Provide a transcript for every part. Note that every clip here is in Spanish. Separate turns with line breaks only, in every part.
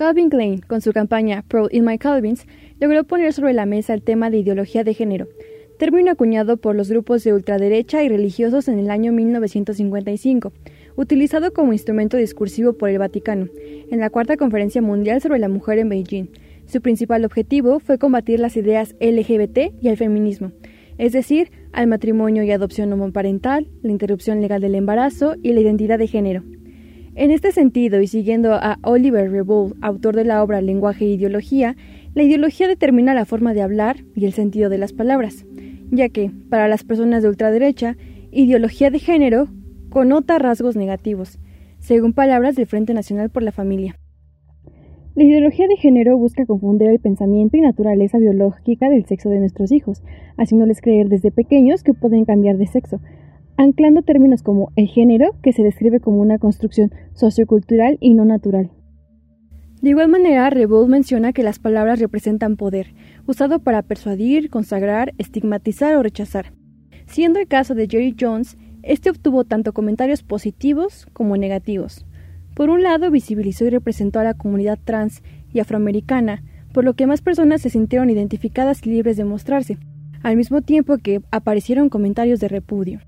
Calvin Klein, con su campaña Pro in My Calvins, logró poner sobre la mesa el tema de ideología de género, término acuñado por los grupos de ultraderecha y religiosos en el año 1955, utilizado como instrumento discursivo por el Vaticano, en la Cuarta Conferencia Mundial sobre la Mujer en Beijing. Su principal objetivo fue combatir las ideas LGBT y el feminismo, es decir, al matrimonio y adopción homoparental, la interrupción legal del embarazo y la identidad de género. En este sentido, y siguiendo a Oliver Revolt, autor de la obra Lenguaje e Ideología, la ideología determina la forma de hablar y el sentido de las palabras, ya que, para las personas de ultraderecha, ideología de género conota rasgos negativos, según palabras del Frente Nacional por la Familia. La ideología de género busca confundir el pensamiento y naturaleza biológica del sexo de nuestros hijos, haciéndoles creer desde pequeños que pueden cambiar de sexo, anclando términos como el género, que se describe como una construcción sociocultural y no natural. De igual manera, Revolt menciona que las palabras representan poder, usado para persuadir, consagrar, estigmatizar o rechazar. Siendo el caso de Jerry Jones, este obtuvo tanto comentarios positivos como negativos. Por un lado, visibilizó y representó a la comunidad trans y afroamericana, por lo que más personas se sintieron identificadas y libres de mostrarse, al mismo tiempo que aparecieron comentarios de repudio.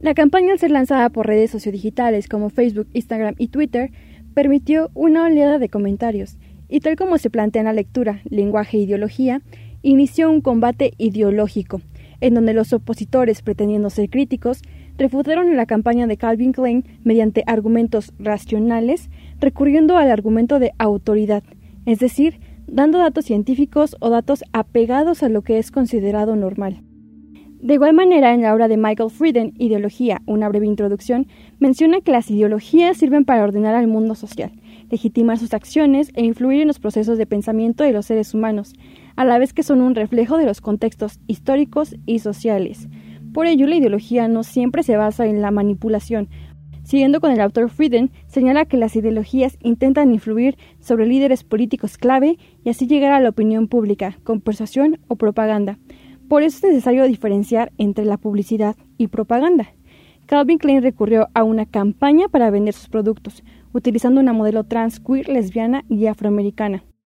La campaña al ser lanzada por redes sociodigitales como Facebook, Instagram y Twitter permitió una oleada de comentarios, y tal como se plantea en la lectura Lenguaje e Ideología, inició un combate ideológico, en donde los opositores, pretendiendo ser críticos, refutaron la campaña de Calvin Klein mediante argumentos racionales, recurriendo al argumento de autoridad, es decir, dando datos científicos o datos apegados a lo que es considerado normal. De igual manera, en la obra de Michael Frieden, Ideología, una breve introducción, menciona que las ideologías sirven para ordenar al mundo social, legitimar sus acciones e influir en los procesos de pensamiento de los seres humanos, a la vez que son un reflejo de los contextos históricos y sociales. Por ello, la ideología no siempre se basa en la manipulación. Siguiendo con el autor Frieden, señala que las ideologías intentan influir sobre líderes políticos clave y así llegar a la opinión pública, con persuasión o propaganda. Por eso es necesario diferenciar entre la publicidad y propaganda. Calvin Klein recurrió a una campaña para vender sus productos, utilizando una modelo trans, queer, lesbiana y afroamericana.